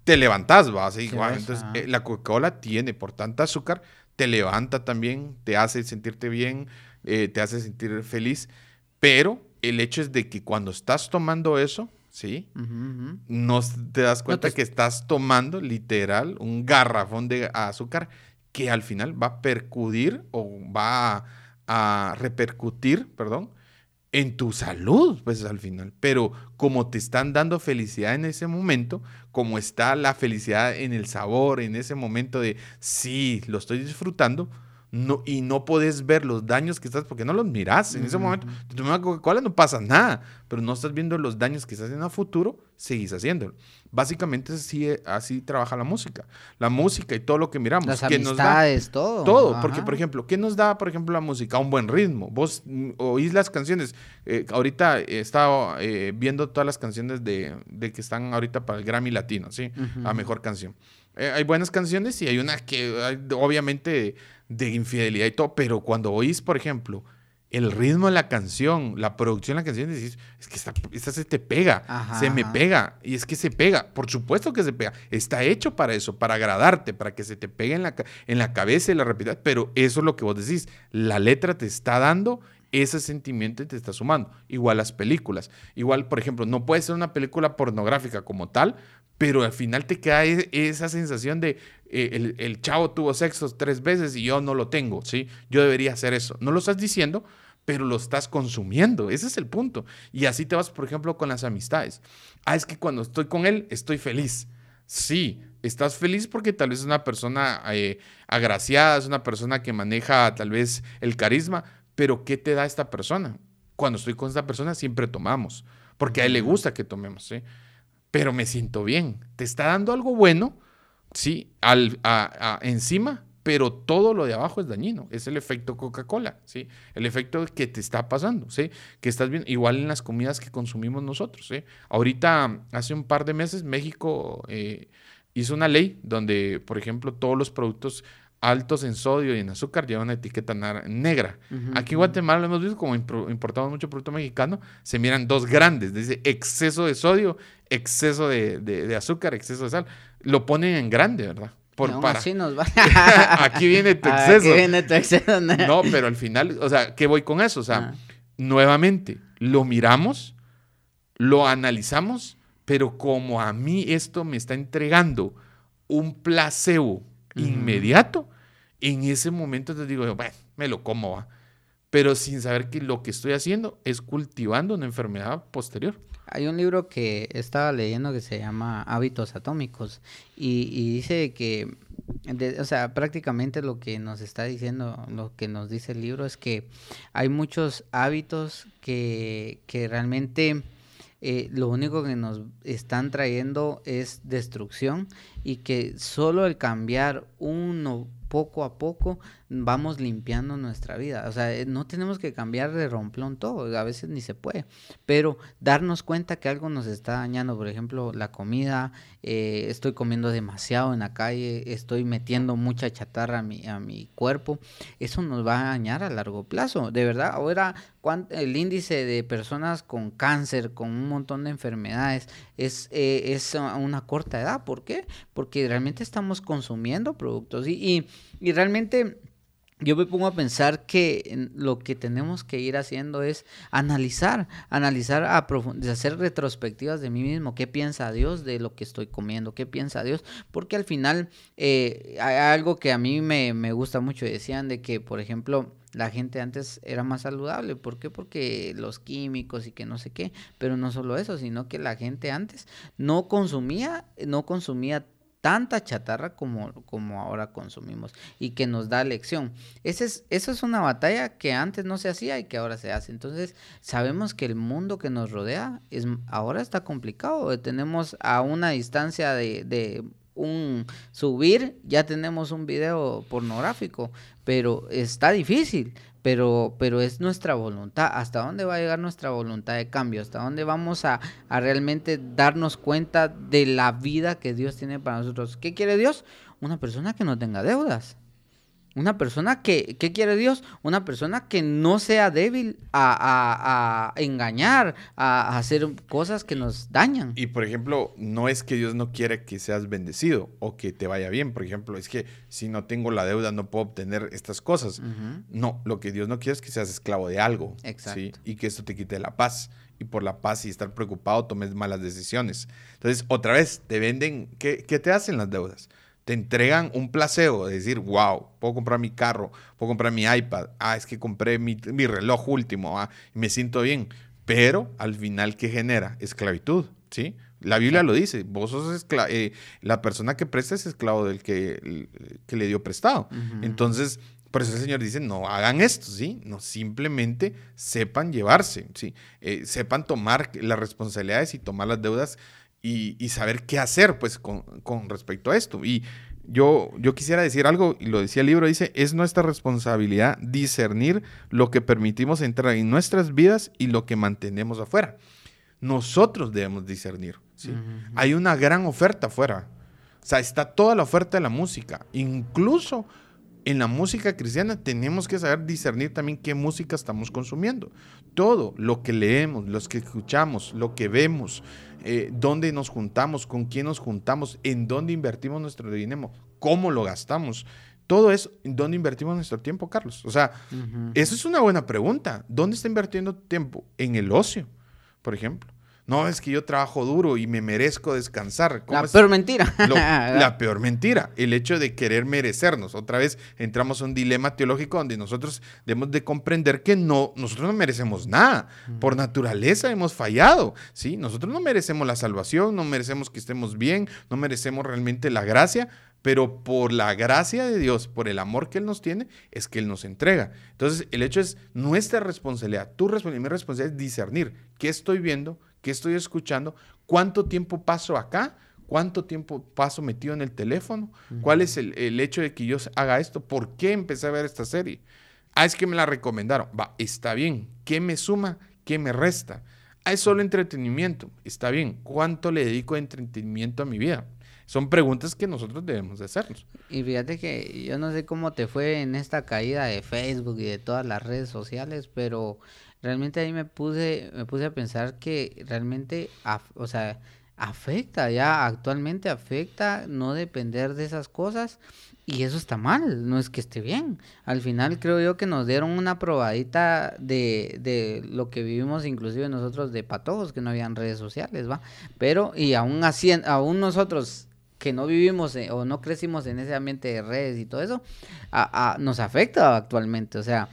Speaker 1: Te levantas, va. Así, Entonces, eh, la Coca-Cola tiene por tanta azúcar, te levanta también, te hace sentirte bien, te hace sentir feliz. Pero el hecho es de que cuando estás tomando eso, ¿sí? No te das cuenta que estás tomando literal un garrafón de azúcar que al final va a percutir o va a, repercutir, perdón, en tu salud, pues al final. Pero como te están dando felicidad en ese momento, como está la felicidad en el sabor, en ese momento de sí, lo estoy disfrutando, no, y no podés ver los daños que estás, porque no los mirás. En ese momento, te tomas Coca-Cola, no pasa nada, pero no estás viendo los daños que estás haciendo a futuro, seguís haciéndolo. Básicamente así, así trabaja la música. La música y todo lo que miramos.
Speaker 2: Las
Speaker 1: que
Speaker 2: amistades, todo.
Speaker 1: Todo, porque por ejemplo, ¿qué nos da, por ejemplo, la música? Un buen ritmo. Vos mm, oís las canciones. Eh, ahorita he estado eh, viendo todas las canciones de, de, que están ahorita para el Grammy Latino, ¿sí? A mejor canción. Eh, hay buenas canciones y hay una que obviamente de infidelidad y todo, pero cuando oís, por ejemplo, el ritmo de la canción, la producción de la canción, decís, es que esta, se te pega, se me pega, y es que se pega, por supuesto que se pega, está hecho para eso, para agradarte, para que se te pegue en la, en la cabeza y la repitas, pero eso es lo que vos decís, la letra te está dando ese sentimiento y te está sumando. Igual las películas. Igual, por ejemplo, no puede ser una película pornográfica como tal, pero al final te queda esa sensación de eh, el, chavo tuvo sexo tres veces y yo no lo tengo, ¿sí? Yo debería hacer eso. No lo estás diciendo, pero lo estás consumiendo. Ese es el punto. Y así te vas, por ejemplo, con las amistades. Ah, es que cuando estoy con él, estoy feliz. Sí, estás feliz porque tal vez es una persona eh, agraciada, es una persona que maneja tal vez el carisma, pero ¿qué te da esta persona? Cuando estoy con esta persona siempre tomamos, porque a él le gusta que tomemos, ¿sí? Pero me siento bien. Te está dando algo bueno, sí, al, encima, pero todo lo de abajo es dañino. Es el efecto Coca-Cola, ¿sí? El efecto que te está pasando, ¿sí? Que estás bien, igual en las comidas que consumimos nosotros, ¿sí? Ahorita, hace un par de meses, México eh, hizo una ley donde, por ejemplo, todos los productos altos en sodio y en azúcar llevan una etiqueta negra. Aquí en Guatemala lo hemos visto, como importamos mucho producto mexicano, se miran dos grandes, dice exceso de sodio, exceso de, azúcar, exceso de sal. Lo ponen en grande, ¿verdad?
Speaker 2: Por, para... así nos va.
Speaker 1: Aquí viene tu exceso.
Speaker 2: Aquí viene tu exceso.
Speaker 1: No, pero al final, o sea, ¿qué voy con eso? O sea, nuevamente, lo miramos, lo analizamos, pero como a mí esto me está entregando un placebo inmediato, en ese momento te digo, bueno, me lo como, va. Pero sin saber que lo que estoy haciendo es cultivando una enfermedad posterior.
Speaker 2: Hay un libro que estaba leyendo que se llama Hábitos Atómicos y, dice que, o sea, prácticamente lo que nos está diciendo, lo que nos dice el libro es que hay muchos hábitos que, que realmente eh, lo único que nos están trayendo es destrucción y que solo el cambiar uno poco a poco vamos limpiando nuestra vida. O sea, eh, no tenemos que cambiar de romplón todo, a veces ni se puede, pero darnos cuenta que algo nos está dañando, por ejemplo, la comida, eh, estoy comiendo demasiado en la calle, estoy metiendo mucha chatarra a mi, a mi cuerpo, eso nos va a dañar a largo plazo. De verdad, ahora el índice de personas con cáncer, con un montón de enfermedades, es, eh, es una corta edad. ¿Por qué? Porque realmente estamos consumiendo productos y, y realmente yo me pongo a pensar que lo que tenemos que ir haciendo es analizar, analizar, a hacer retrospectivas de mí mismo, qué piensa Dios de lo que estoy comiendo, qué piensa Dios, porque al final eh, hay algo que a mí me, me gusta mucho, decían de que, por ejemplo, la gente antes era más saludable. ¿Por qué? Porque los químicos y que no sé qué. Pero no solo eso, sino que la gente antes no consumía, no consumía tanta chatarra como, como ahora consumimos y que nos da lección. Ese es, eso es una batalla que antes no se hacía y que ahora se hace. Entonces sabemos que el mundo que nos rodea es, ahora está complicado. Tenemos a una distancia de, de un subir, ya tenemos un video pornográfico, pero está difícil pero, pero es nuestra voluntad. ¿Hasta dónde va a llegar nuestra voluntad de cambio? ¿Hasta dónde vamos a, a realmente darnos cuenta de la vida que Dios tiene para nosotros? ¿Qué quiere Dios? Una persona que no tenga deudas. Una persona que, ¿qué quiere Dios? Una persona que no sea débil a, engañar, a, hacer cosas que nos dañan.
Speaker 1: Y por ejemplo, no es que Dios no quiere que seas bendecido o que te vaya bien. Por ejemplo, es que si no tengo la deuda no puedo obtener estas cosas. No, lo que Dios no quiere es que seas esclavo de algo. Exacto. Y que esto te quite la paz. Y por la paz y estar preocupado tomes malas decisiones. Entonces, otra vez, te venden, ¿qué, qué te hacen las deudas? Te entregan un placebo de decir, wow, puedo comprar mi carro, puedo comprar mi iPad, ah, es que compré mi, reloj último, ah, y me siento bien. Pero al final, ¿qué genera? Esclavitud, ¿sí? La Biblia lo dice, vos sos eh, la persona que presta es esclavo del que, que le dio prestado. Entonces, Por eso el Señor dice, no hagan esto, ¿sí? No simplemente sepan llevarse, ¿sí? Eh, sepan tomar las responsabilidades y tomar las deudas y, y saber qué hacer, pues, con, con, respecto a esto. Y yo, yo quisiera decir algo, y lo decía el libro, dice, es nuestra responsabilidad discernir lo que permitimos entrar en nuestras vidas y lo que mantenemos afuera. Nosotros debemos discernir, ¿sí? Hay una gran oferta afuera. O sea, está toda la oferta de la música. Incluso en la música cristiana tenemos que saber discernir también qué música estamos consumiendo. Todo lo que leemos, lo que escuchamos, lo que vemos, eh, dónde nos juntamos, con quién nos juntamos, en dónde invertimos nuestro dinero, cómo lo gastamos. Todo eso, ¿en dónde invertimos nuestro tiempo, Carlos? O sea, eso es una buena pregunta. ¿Dónde está invirtiendo tiempo? En el ocio, por ejemplo. No, es que yo trabajo duro y me merezco descansar.
Speaker 2: la peor mentira.
Speaker 1: la peor mentira. El hecho de querer merecernos. Otra vez entramos a un dilema teológico donde nosotros debemos de comprender que no, nosotros no merecemos nada. Por naturaleza hemos fallado. ¿sí? Nosotros no merecemos la salvación, no merecemos que estemos bien, no merecemos realmente la gracia, pero por la gracia de Dios, por el amor que Él nos tiene, es que Él nos entrega. Entonces, el hecho es nuestra responsabilidad, tu responsabilidad, mi responsabilidad es discernir qué estoy viendo, ¿Qué estoy escuchando? ¿Cuánto tiempo paso acá? ¿Cuánto tiempo paso metido en el teléfono? ¿Cuál es el, hecho de que yo haga esto? ¿Por qué empecé a ver esta serie? Ah, es que me la recomendaron. Va, está bien. ¿Qué me suma? ¿Qué me resta? Ah, es solo entretenimiento. Está bien. ¿Cuánto le dedico de entretenimiento a mi vida? Son preguntas que nosotros debemos de hacernos.
Speaker 2: Y fíjate que yo no sé cómo te fue en esta caída de Facebook y de todas las redes sociales, pero realmente ahí me puse, me puse a pensar que realmente, o sea, afecta, ya actualmente afecta no depender de esas cosas y eso está mal, no es que esté bien. Al final creo yo que nos dieron una probadita de, de lo que vivimos inclusive nosotros de patojos, que no habían redes sociales, ¿va? Pero, y aún así, aún nosotros que no vivimos eh, o no crecimos en ese ambiente de redes y todo eso, a, nos afecta actualmente. O sea,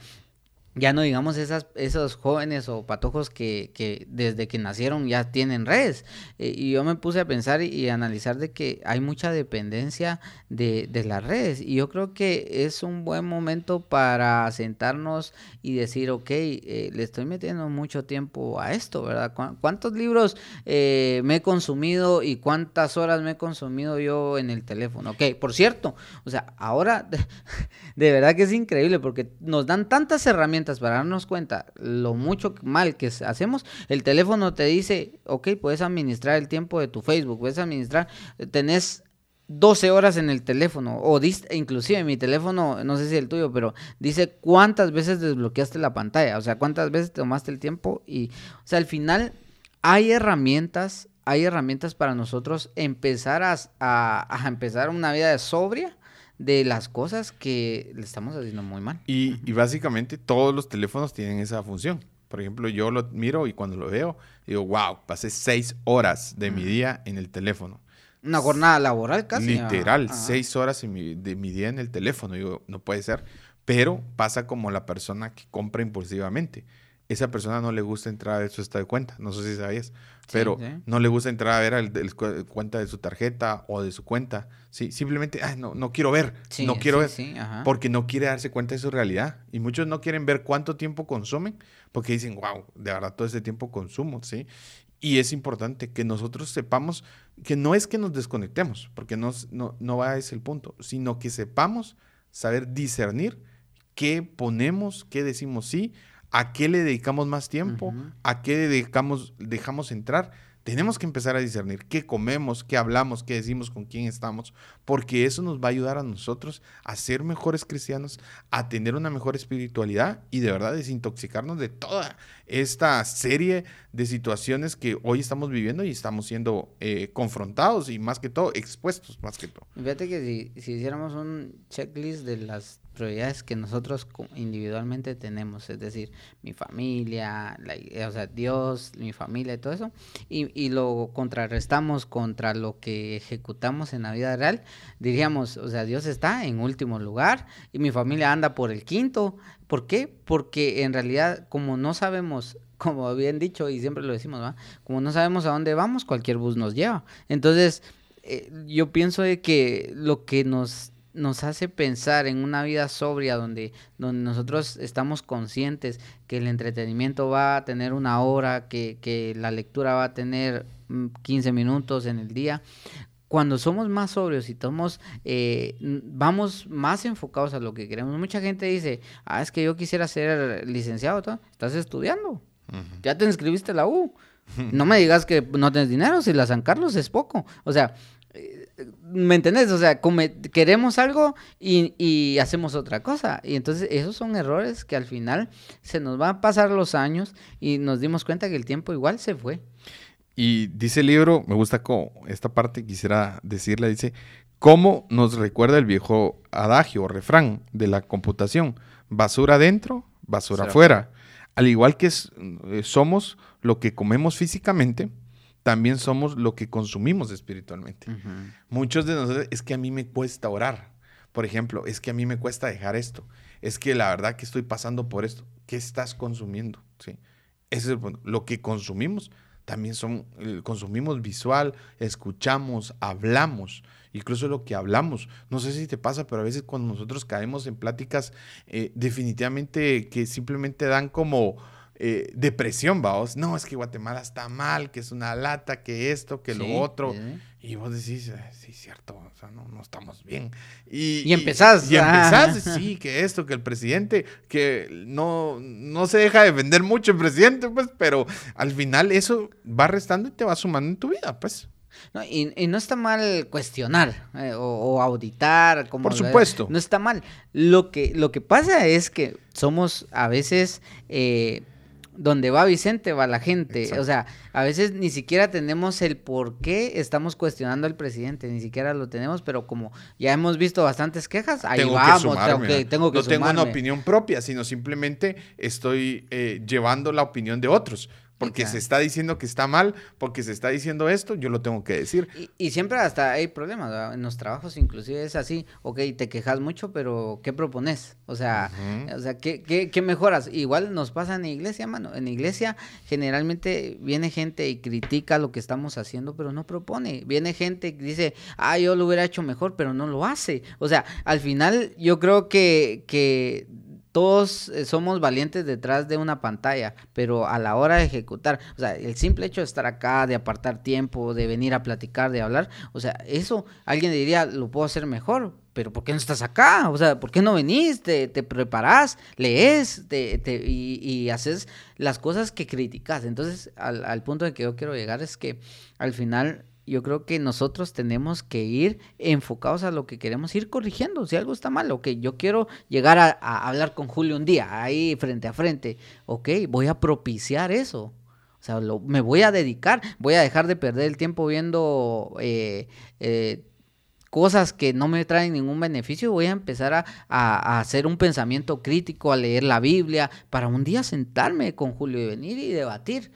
Speaker 2: ya no digamos esas, esos jóvenes o patojos que, que desde que nacieron ya tienen redes. Eh, y yo me puse a pensar y, analizar de que hay mucha dependencia de, de, las redes. Y yo creo que es un buen momento para sentarnos y decir, ok, eh, le estoy metiendo mucho tiempo a esto, ¿verdad? ¿Cuántos libros eh, me he consumido y cuántas horas me he consumido yo en el teléfono? Ok, por cierto, o sea, ahora de verdad que es increíble porque nos dan tantas herramientas para darnos cuenta lo mucho mal que hacemos, el teléfono te dice, ok, puedes administrar el tiempo de tu Facebook, puedes administrar, tenés 12 horas en el teléfono, o inclusive mi teléfono, no sé si el tuyo, pero dice cuántas veces desbloqueaste la pantalla, o sea, cuántas veces tomaste el tiempo y, o sea, al final hay herramientas, hay herramientas para nosotros empezar a, empezar una vida sobria de las cosas que le estamos haciendo muy mal.
Speaker 1: Y, básicamente todos los teléfonos tienen esa función. Por ejemplo, yo lo miro y cuando lo veo, digo, wow, pasé seis horas de mi día en el teléfono.
Speaker 2: Una jornada laboral casi.
Speaker 1: Literal, seis horas de mi día en el teléfono. Digo, no puede ser. Pero pasa como la persona que compra impulsivamente esa persona no le gusta entrar a ver su estado de cuenta. No sé si sabías, pero no le gusta entrar a ver el, cuenta de su tarjeta o de su cuenta. Sí, simplemente, no, no quiero ver, no quiero ver, porque no quiere darse cuenta de su realidad. Y muchos no quieren ver cuánto tiempo consumen, porque dicen, wow, de verdad todo ese tiempo consumo, ¿sí? Y es importante que nosotros sepamos que no es que nos desconectemos, porque no, no va a ese el punto, sino que sepamos saber discernir qué ponemos, qué decimos sí, a qué le dedicamos más tiempo, a qué dedicamos, dejamos entrar. Tenemos que empezar a discernir qué comemos, qué hablamos, qué decimos, con quién estamos, porque eso nos va a ayudar a nosotros a ser mejores cristianos, a tener una mejor espiritualidad y de verdad desintoxicarnos de toda esta serie de situaciones que hoy estamos viviendo y estamos siendo eh, confrontados y más que todo expuestos, más que todo.
Speaker 2: Fíjate que si, si hiciéramos un checklist de las prioridades que nosotros individualmente tenemos, es decir, mi familia, eh, o sea, Dios, mi familia y todo eso, y, y, lo contrarrestamos contra lo que ejecutamos en la vida real, diríamos, o sea, Dios está en último lugar y mi familia anda por el quinto. ¿Por qué? Porque en realidad, como no sabemos como bien dicho y siempre lo decimos, ¿va? Como no sabemos a dónde vamos, cualquier bus nos lleva. Entonces, eh, yo pienso de que lo que nos nos hace pensar en una vida sobria donde, donde nosotros estamos conscientes que el entretenimiento va a tener una hora, que, que la lectura va a tener 15 mm, minutos en el día, cuando somos más sobrios y tomamos, eh, vamos más enfocados a lo que queremos. Mucha gente dice, ah, es que yo quisiera ser licenciado, estás estudiando, ya te inscribiste a la U. no me digas que no tienes dinero, si la San Carlos es poco. O sea, eh, ¿me entendés? O sea, queremos algo y, y, hacemos otra cosa. Y entonces esos son errores que al final se nos van a pasar los años y nos dimos cuenta que el tiempo igual se fue.
Speaker 1: Y dice el libro, me gusta como esta parte, quisiera decirla, dice, ¿cómo nos recuerda el viejo adagio o refrán de la computación? Basura adentro, basura afuera. Al igual que eh, somos lo que comemos físicamente, también somos lo que consumimos espiritualmente. Muchos de nosotros, es que a mí me cuesta orar. Por ejemplo, es que a mí me cuesta dejar esto. Es que la verdad que estoy pasando por esto. ¿Qué estás consumiendo? ¿Sí? Ese es el punto. Lo que consumimos también son, eh, consumimos visual, escuchamos, hablamos, incluso lo que hablamos. No sé si te pasa, pero a veces cuando nosotros caemos en pláticas eh, definitivamente que simplemente dan como eh, depresión, vamos. No, es que Guatemala está mal, que es una lata, que esto, que lo otro. Y vos decís, eh, sí, cierto, o sea, no, no estamos bien.
Speaker 2: Y, y empezás.
Speaker 1: Y, empezás, sí, que esto, que el presidente, que no, no se deja defender mucho el presidente, pues, pero al final eso va restando y te va sumando en tu vida, pues.
Speaker 2: No, y, y, no está mal cuestionar eh, o, auditar. Como
Speaker 1: Por supuesto.
Speaker 2: No está mal. Lo que, lo que pasa es que somos a veces donde va Vicente va la gente. O sea, a veces ni siquiera tenemos el por qué estamos cuestionando al presidente, ni siquiera lo tenemos, pero como ya hemos visto bastantes quejas, ahí vamos.
Speaker 1: tengo que no tengo una opinión propia, sino simplemente estoy eh, llevando la opinión de otros porque se está diciendo que está mal, porque se está diciendo esto, yo lo tengo que decir.
Speaker 2: Y, siempre hasta hay problemas, en los trabajos inclusive es así, ok, te quejas mucho, pero ¿qué propones? O sea, o sea ¿qué, qué, qué mejoras? Igual nos pasa en la iglesia, mano, en la iglesia generalmente viene gente y critica lo que estamos haciendo, pero no propone, viene gente que dice, ah, yo lo hubiera hecho mejor, pero no lo hace. O sea, al final yo creo que, que todos eh, somos valientes detrás de una pantalla, pero a la hora de ejecutar, o sea, el simple hecho de estar acá, de apartar tiempo, de venir a platicar, de hablar, o sea, eso alguien diría, lo puedo hacer mejor, pero ¿por qué no estás acá? O sea, ¿por qué no venís? Te, te preparás, lees te, y, y, haces las cosas que criticas. Entonces, al, al punto de que yo quiero llegar es que al final yo creo que nosotros tenemos que ir enfocados a lo que queremos ir corrigiendo. Si algo está mal, ok, yo quiero llegar a, hablar con Julio un día, ahí frente a frente, ok, voy a propiciar eso. O sea, me voy a dedicar, voy a dejar de perder el tiempo viendo eh, eh, cosas que no me traen ningún beneficio, voy a empezar a, hacer un pensamiento crítico, a leer la Biblia, para un día sentarme con Julio y venir y debatir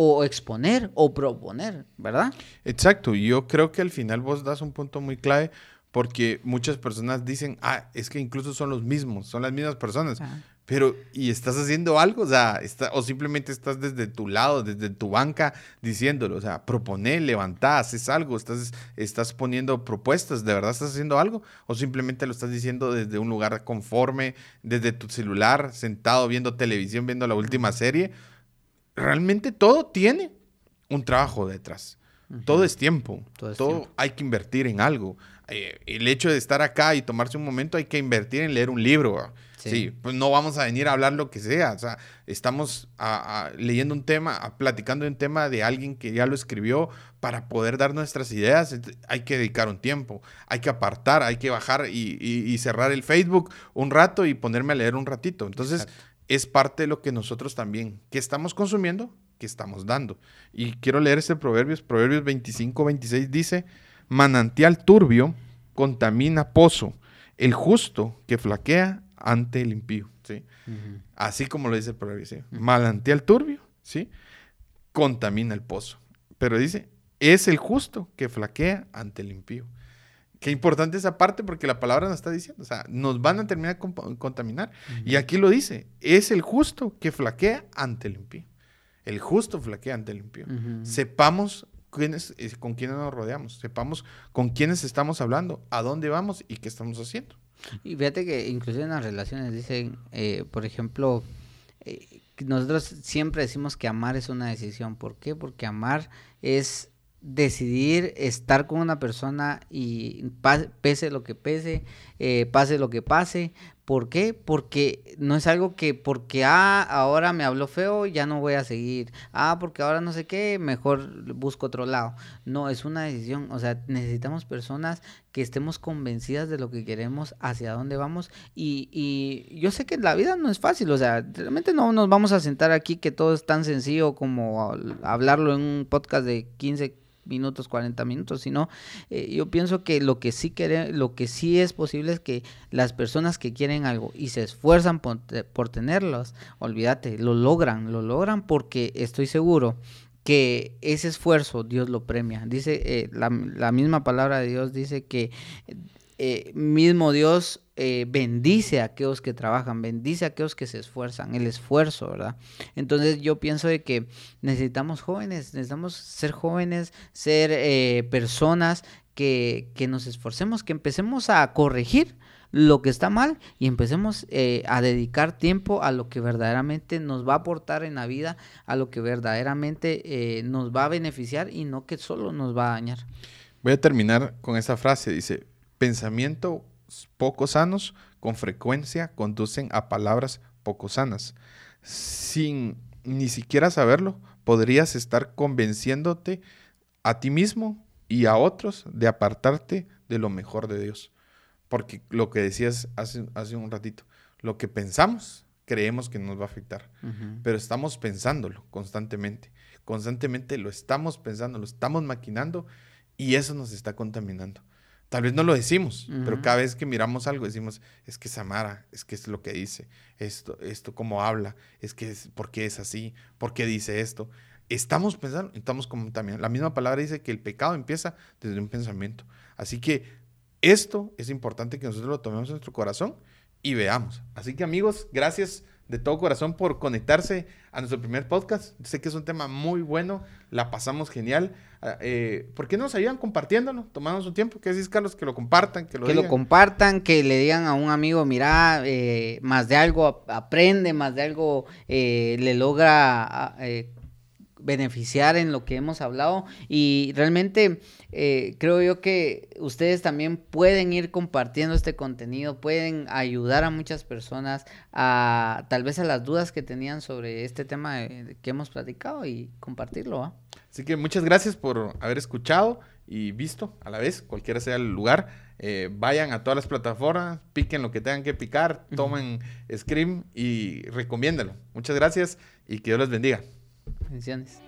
Speaker 2: o exponer o proponer, ¿verdad?
Speaker 1: Exacto, yo creo que al final vos das un punto muy clave porque muchas personas dicen, ah, es que incluso son los mismos, son las mismas personas. Pero, ¿y estás haciendo algo? O sea, está, o simplemente estás desde tu lado, desde tu banca, diciéndolo. O sea, proponé, levantá, haces algo, estás, estás poniendo propuestas, ¿de verdad estás haciendo algo? O simplemente lo estás diciendo desde un lugar conforme, desde tu celular, sentado viendo televisión, viendo la última serie realmente todo tiene un trabajo detrás. Todo es tiempo. Todo, hay que invertir en algo. Eh, el hecho de estar acá y tomarse un momento hay que invertir en leer un libro. Sí. pues no vamos a venir a hablar lo que sea. O sea, estamos leyendo un tema, platicando un tema de alguien que ya lo escribió para poder dar nuestras ideas. Hay que dedicar un tiempo, hay que apartar, hay que bajar y, cerrar el Facebook un rato y ponerme a leer un ratito. Entonces, es parte de lo que nosotros también, que estamos consumiendo, que estamos dando. Y quiero leer este Proverbios, Proverbios 25, 26 dice, manantial turbio contamina pozo, el justo que flaquea ante el impío. ¿sí? Así como lo dice el proverbio, ¿sí? manantial turbio, ¿sí? contamina el pozo. Pero dice, es el justo que flaquea ante el impío. Qué importante esa parte porque la palabra nos está diciendo, o sea, nos van a terminar con contaminar. Y aquí lo dice, es el justo que flaquea ante el impío. El justo flaquea ante el impío. Sepamos quiénes, eh, con quiénes nos rodeamos, sepamos con quiénes estamos hablando, a dónde vamos y qué estamos haciendo.
Speaker 2: Y fíjate que inclusive en las relaciones dicen, eh, por ejemplo, eh, nosotros siempre decimos que amar es una decisión. ¿Por qué? Porque amar es decidir estar con una persona y pese lo que pese, eh, pase lo que pase. ¿Por qué? Porque no es algo que porque, ah, ahora me habló feo, ya no voy a seguir. Ah, porque ahora no sé qué, mejor busco otro lado. No, es una decisión. O sea, necesitamos personas que estemos convencidas de lo que queremos, hacia dónde vamos. Y, y yo sé que la vida no es fácil. O sea, realmente no nos vamos a sentar aquí que todo es tan sencillo como hablarlo en un podcast de 15 minutos, 40 minutos, sino eh, yo pienso que lo que sí quiere, lo que sí es posible es que las personas que quieren algo y se esfuerzan por, tenerlos, olvídate, lo logran, lo logran porque estoy seguro que ese esfuerzo Dios lo premia. Dice eh, la, la, misma palabra de Dios dice que eh, mismo Dios eh, bendice a aquellos que trabajan, bendice a aquellos que se esfuerzan, el esfuerzo, ¿verdad? Entonces yo pienso de que necesitamos jóvenes, necesitamos ser jóvenes, ser eh, personas que, que, nos esforcemos, que empecemos a corregir lo que está mal y empecemos a dedicar tiempo a lo que verdaderamente nos va a aportar en la vida, a lo que verdaderamente nos va a beneficiar y no que solo nos va a dañar.
Speaker 1: Voy a terminar con esa frase, dice, Pensamientos poco sanos con frecuencia conducen a palabras poco sanas. Sin ni siquiera saberlo, podrías estar convenciéndote a ti mismo y a otros de apartarte de lo mejor de Dios. Porque lo que decías hace, hace un ratito, lo que pensamos, creemos que nos va a afectar, pero estamos pensándolo constantemente. Constantemente lo estamos pensando, lo estamos maquinando y eso nos está contaminando. Tal vez no lo decimos, pero cada vez que miramos algo decimos, es que Samara, es que es lo que dice, esto, esto, cómo habla, es que es, ¿por qué es así? ¿Por qué dice esto? Estamos pensando, estamos como también, la misma palabra dice que el pecado empieza desde un pensamiento. Así que esto es importante que nosotros lo tomemos en nuestro corazón y veamos. Así que amigos, gracias de todo corazón por conectarse a nuestro primer podcast. Sé que es un tema muy bueno, la pasamos genial. Ah, eh, ¿Por qué no nos ayudan compartiéndolo? Tomando su tiempo. ¿Qué decís, Carlos? Que lo compartan, que lo
Speaker 2: Que lo compartan, que le digan a un amigo, mira, eh, más de algo aprende, más de algo eh, le logra ah, beneficiar en lo que hemos hablado y realmente eh, creo yo que ustedes también pueden ir compartiendo este contenido, pueden ayudar a muchas personas a tal vez a las dudas que tenían sobre este tema que hemos platicado y compartirlo.
Speaker 1: Así que muchas gracias por haber escuchado y visto a la vez, cualquiera sea el lugar. Eh, vayan a todas las plataformas, piquen lo que tengan que picar, tomen Scream y recomiéndalo. Muchas gracias y que Dios les bendiga.
Speaker 2: Bendiciones.